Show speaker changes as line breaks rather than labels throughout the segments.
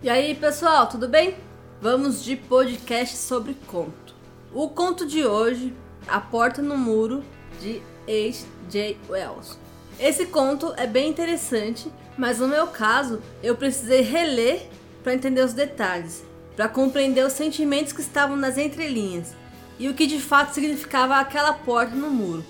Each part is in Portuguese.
E aí, pessoal, tudo bem? Vamos de podcast sobre conto. O conto de hoje, A Porta no Muro, de H.J. Wells. Esse conto é bem interessante, mas no meu caso, eu precisei reler para entender os detalhes, para compreender os sentimentos que estavam nas entrelinhas e o que de fato significava aquela porta no muro.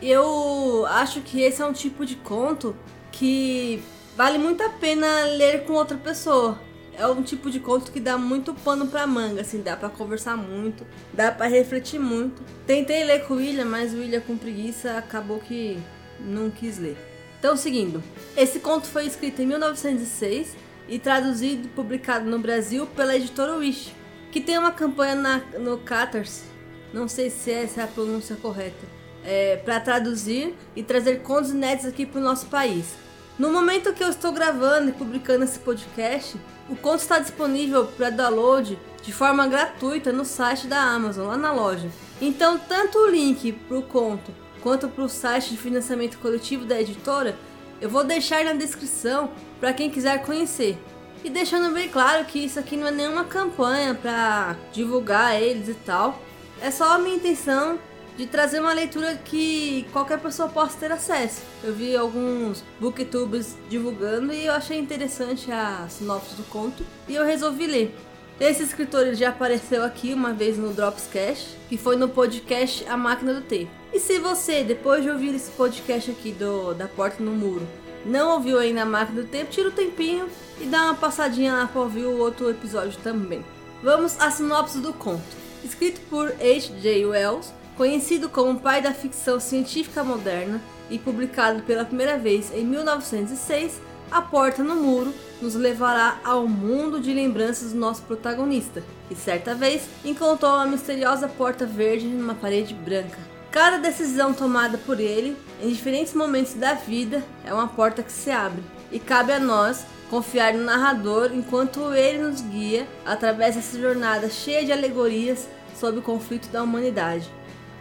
Eu acho que esse é um tipo de conto que vale muito a pena ler com outra pessoa é um tipo de conto que dá muito pano pra manga, assim, dá pra conversar muito, dá pra refletir muito. Tentei ler com o William, mas o William com preguiça acabou que não quis ler. Então, seguindo, esse conto foi escrito em 1906 e traduzido e publicado no Brasil pela editora Wish, que tem uma campanha na, no Catarse, não sei se essa é a pronúncia correta, é, para traduzir e trazer contos inéditos aqui para o nosso país. No momento que eu estou gravando e publicando esse podcast, o conto está disponível para download de forma gratuita no site da Amazon, lá na loja. Então, tanto o link para o conto quanto para o site de financiamento coletivo da editora, eu vou deixar na descrição para quem quiser conhecer. E deixando bem claro que isso aqui não é nenhuma campanha para divulgar eles e tal. É só a minha intenção de trazer uma leitura que qualquer pessoa possa ter acesso. Eu vi alguns booktubers divulgando e eu achei interessante a sinopse do conto e eu resolvi ler. Esse escritor já apareceu aqui uma vez no Dropscast, que foi no podcast A Máquina do Tempo. E se você, depois de ouvir esse podcast aqui do Da Porta no Muro, não ouviu ainda A Máquina do Tempo, tira o tempinho e dá uma passadinha lá para ouvir o outro episódio também. Vamos à sinopse do conto. Escrito por H.J. Wells, Conhecido como pai da ficção científica moderna e publicado pela primeira vez em 1906, A Porta no Muro nos levará ao mundo de lembranças do nosso protagonista, que certa vez encontrou uma misteriosa porta verde numa parede branca. Cada decisão tomada por ele, em diferentes momentos da vida, é uma porta que se abre, e cabe a nós confiar no narrador enquanto ele nos guia através dessa jornada cheia de alegorias sobre o conflito da humanidade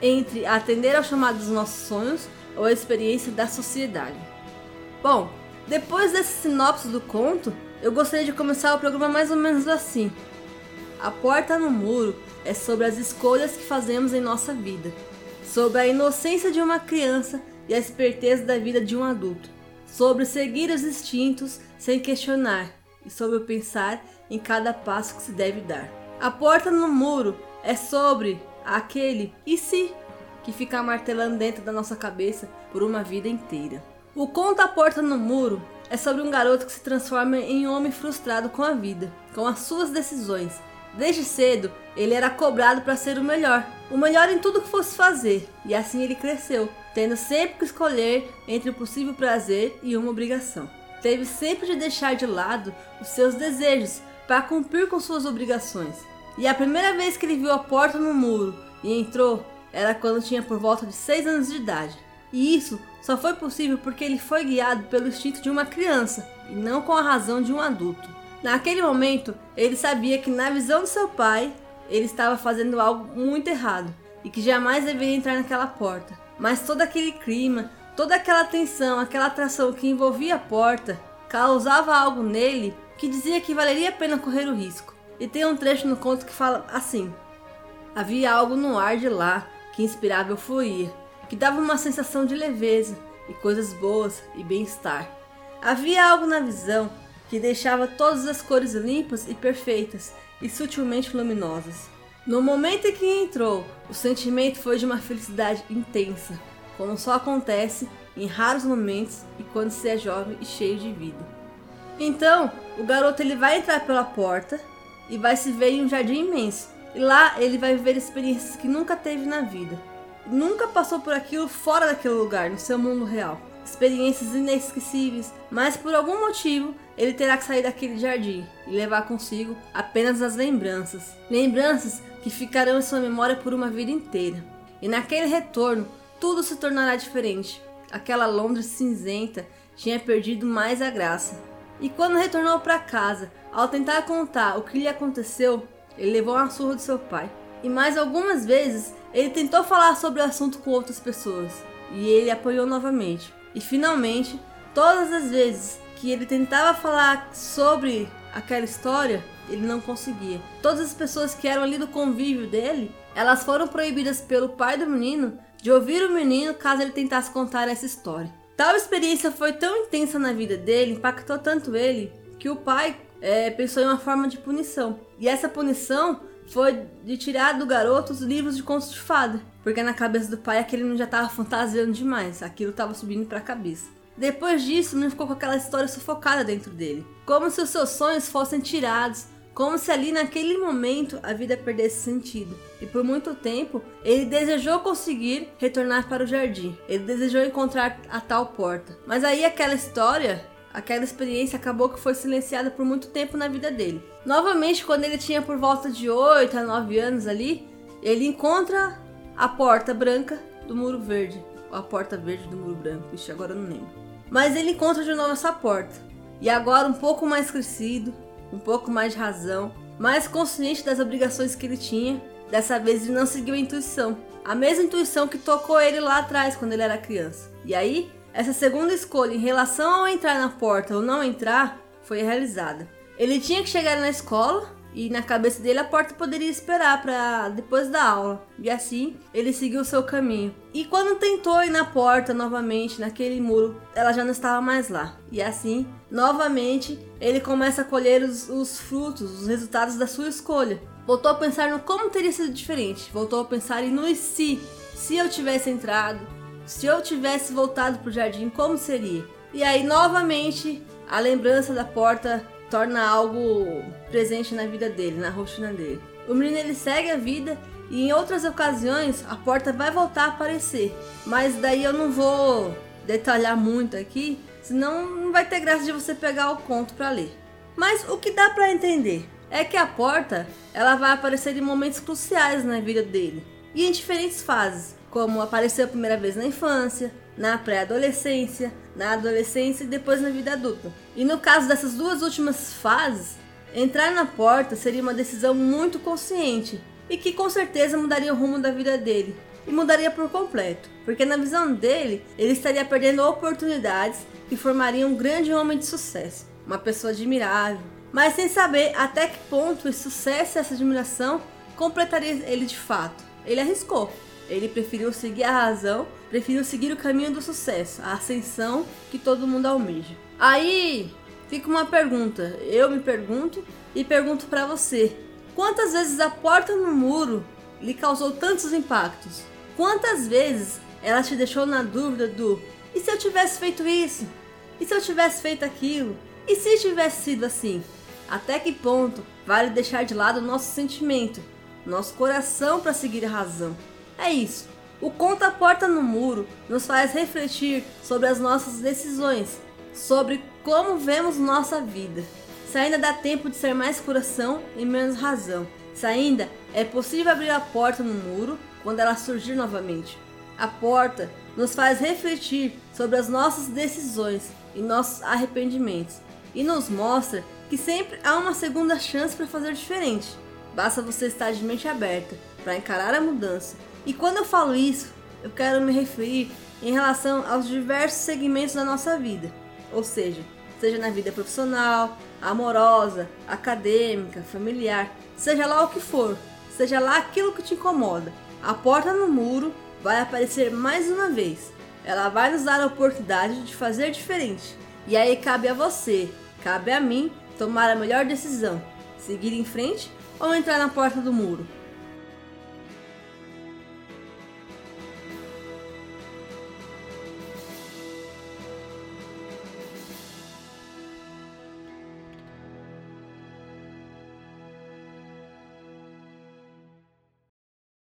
entre atender ao chamado dos nossos sonhos ou a experiência da sociedade. Bom, depois dessa sinopse do conto, eu gostaria de começar o programa mais ou menos assim. A porta no muro é sobre as escolhas que fazemos em nossa vida, sobre a inocência de uma criança e a esperteza da vida de um adulto, sobre seguir os instintos sem questionar e sobre pensar em cada passo que se deve dar. A porta no muro é sobre aquele e se que fica martelando dentro da nossa cabeça por uma vida inteira. O conto A Porta no Muro é sobre um garoto que se transforma em um homem frustrado com a vida, com as suas decisões. Desde cedo, ele era cobrado para ser o melhor, o melhor em tudo que fosse fazer, e assim ele cresceu, tendo sempre que escolher entre o possível prazer e uma obrigação. Teve sempre de deixar de lado os seus desejos para cumprir com suas obrigações. E a primeira vez que ele viu a porta no muro e entrou, era quando tinha por volta de 6 anos de idade. E isso só foi possível porque ele foi guiado pelo instinto de uma criança e não com a razão de um adulto. Naquele momento, ele sabia que, na visão de seu pai, ele estava fazendo algo muito errado e que jamais deveria entrar naquela porta. Mas todo aquele clima, toda aquela tensão, aquela atração que envolvia a porta, causava algo nele que dizia que valeria a pena correr o risco. E tem um trecho no conto que fala assim: Havia algo no ar de lá que inspirava euforia, que dava uma sensação de leveza e coisas boas e bem-estar. Havia algo na visão que deixava todas as cores limpas e perfeitas e sutilmente luminosas. No momento em que entrou, o sentimento foi de uma felicidade intensa, como só acontece em raros momentos e quando se é jovem e cheio de vida. Então, o garoto ele vai entrar pela porta e vai se ver em um jardim imenso, e lá ele vai viver experiências que nunca teve na vida. Nunca passou por aquilo fora daquele lugar, no seu mundo real. Experiências inesquecíveis, mas por algum motivo ele terá que sair daquele jardim e levar consigo apenas as lembranças. Lembranças que ficarão em sua memória por uma vida inteira. E naquele retorno, tudo se tornará diferente. Aquela Londres cinzenta tinha perdido mais a graça. E quando retornou para casa, ao tentar contar o que lhe aconteceu, ele levou uma surra do seu pai. E mais algumas vezes ele tentou falar sobre o assunto com outras pessoas e ele apoiou novamente. E finalmente, todas as vezes que ele tentava falar sobre aquela história, ele não conseguia. Todas as pessoas que eram ali do convívio dele, elas foram proibidas pelo pai do menino de ouvir o menino caso ele tentasse contar essa história. Tal experiência foi tão intensa na vida dele, impactou tanto ele, que o pai é, pensou em uma forma de punição. E essa punição foi de tirar do garoto os livros de contos de fada, porque na cabeça do pai aquele não já estava fantasiando demais, aquilo estava subindo para a cabeça. Depois disso, não ficou com aquela história sufocada dentro dele, como se os seus sonhos fossem tirados, como se ali naquele momento a vida perdesse sentido. E por muito tempo ele desejou conseguir retornar para o jardim. Ele desejou encontrar a tal porta. Mas aí aquela história, aquela experiência acabou que foi silenciada por muito tempo na vida dele. Novamente, quando ele tinha por volta de 8 a 9 anos ali, ele encontra a porta branca do muro verde. A porta verde do muro branco. Ixi, agora eu não lembro. Mas ele encontra de novo essa porta. E agora um pouco mais crescido, um pouco mais de razão, mais consciente das obrigações que ele tinha. Dessa vez ele não seguiu a intuição, a mesma intuição que tocou ele lá atrás quando ele era criança. E aí, essa segunda escolha em relação ao entrar na porta ou não entrar foi realizada. Ele tinha que chegar na escola e na cabeça dele a porta poderia esperar para depois da aula. E assim ele seguiu seu caminho. E quando tentou ir na porta novamente, naquele muro, ela já não estava mais lá. E assim, novamente, ele começa a colher os, os frutos, os resultados da sua escolha. Voltou a pensar no como teria sido diferente. Voltou a pensar no e se. Se eu tivesse entrado, se eu tivesse voltado para o jardim, como seria? E aí, novamente, a lembrança da porta torna algo presente na vida dele, na rotina dele. O menino ele segue a vida e em outras ocasiões a porta vai voltar a aparecer, mas daí eu não vou detalhar muito aqui, senão não vai ter graça de você pegar o conto para ler. Mas o que dá para entender é que a porta ela vai aparecer em momentos cruciais na vida dele e em diferentes fases, como apareceu a primeira vez na infância, na pré-adolescência, na adolescência e depois na vida adulta. E no caso dessas duas últimas fases, entrar na porta seria uma decisão muito consciente e que com certeza mudaria o rumo da vida dele. E mudaria por completo, porque na visão dele, ele estaria perdendo oportunidades que formariam um grande homem de sucesso, uma pessoa admirável, mas sem saber até que ponto esse sucesso e essa admiração completaria ele de fato. Ele arriscou, ele preferiu seguir a razão, preferiu seguir o caminho do sucesso, a ascensão que todo mundo almeja. Aí fica uma pergunta, eu me pergunto e pergunto para você: quantas vezes a porta no muro lhe causou tantos impactos? Quantas vezes ela te deixou na dúvida do e se eu tivesse feito isso? E se eu tivesse feito aquilo? E se tivesse sido assim? Até que ponto vale deixar de lado o nosso sentimento, nosso coração para seguir a razão? É isso. O conta a porta no muro nos faz refletir sobre as nossas decisões, sobre como vemos nossa vida. Se ainda dá tempo de ser mais coração e menos razão. Se ainda é possível abrir a porta no muro quando ela surgir novamente. A porta nos faz refletir sobre as nossas decisões e nossos arrependimentos e nos mostra que sempre há uma segunda chance para fazer diferente. Basta você estar de mente aberta para encarar a mudança e quando eu falo isso, eu quero me referir em relação aos diversos segmentos da nossa vida, ou seja, seja na vida profissional, amorosa, acadêmica, familiar, seja lá o que for, seja lá aquilo que te incomoda. A porta no muro vai aparecer mais uma vez. Ela vai nos dar a oportunidade de fazer diferente. E aí cabe a você, cabe a mim tomar a melhor decisão: seguir em frente ou entrar na porta do muro.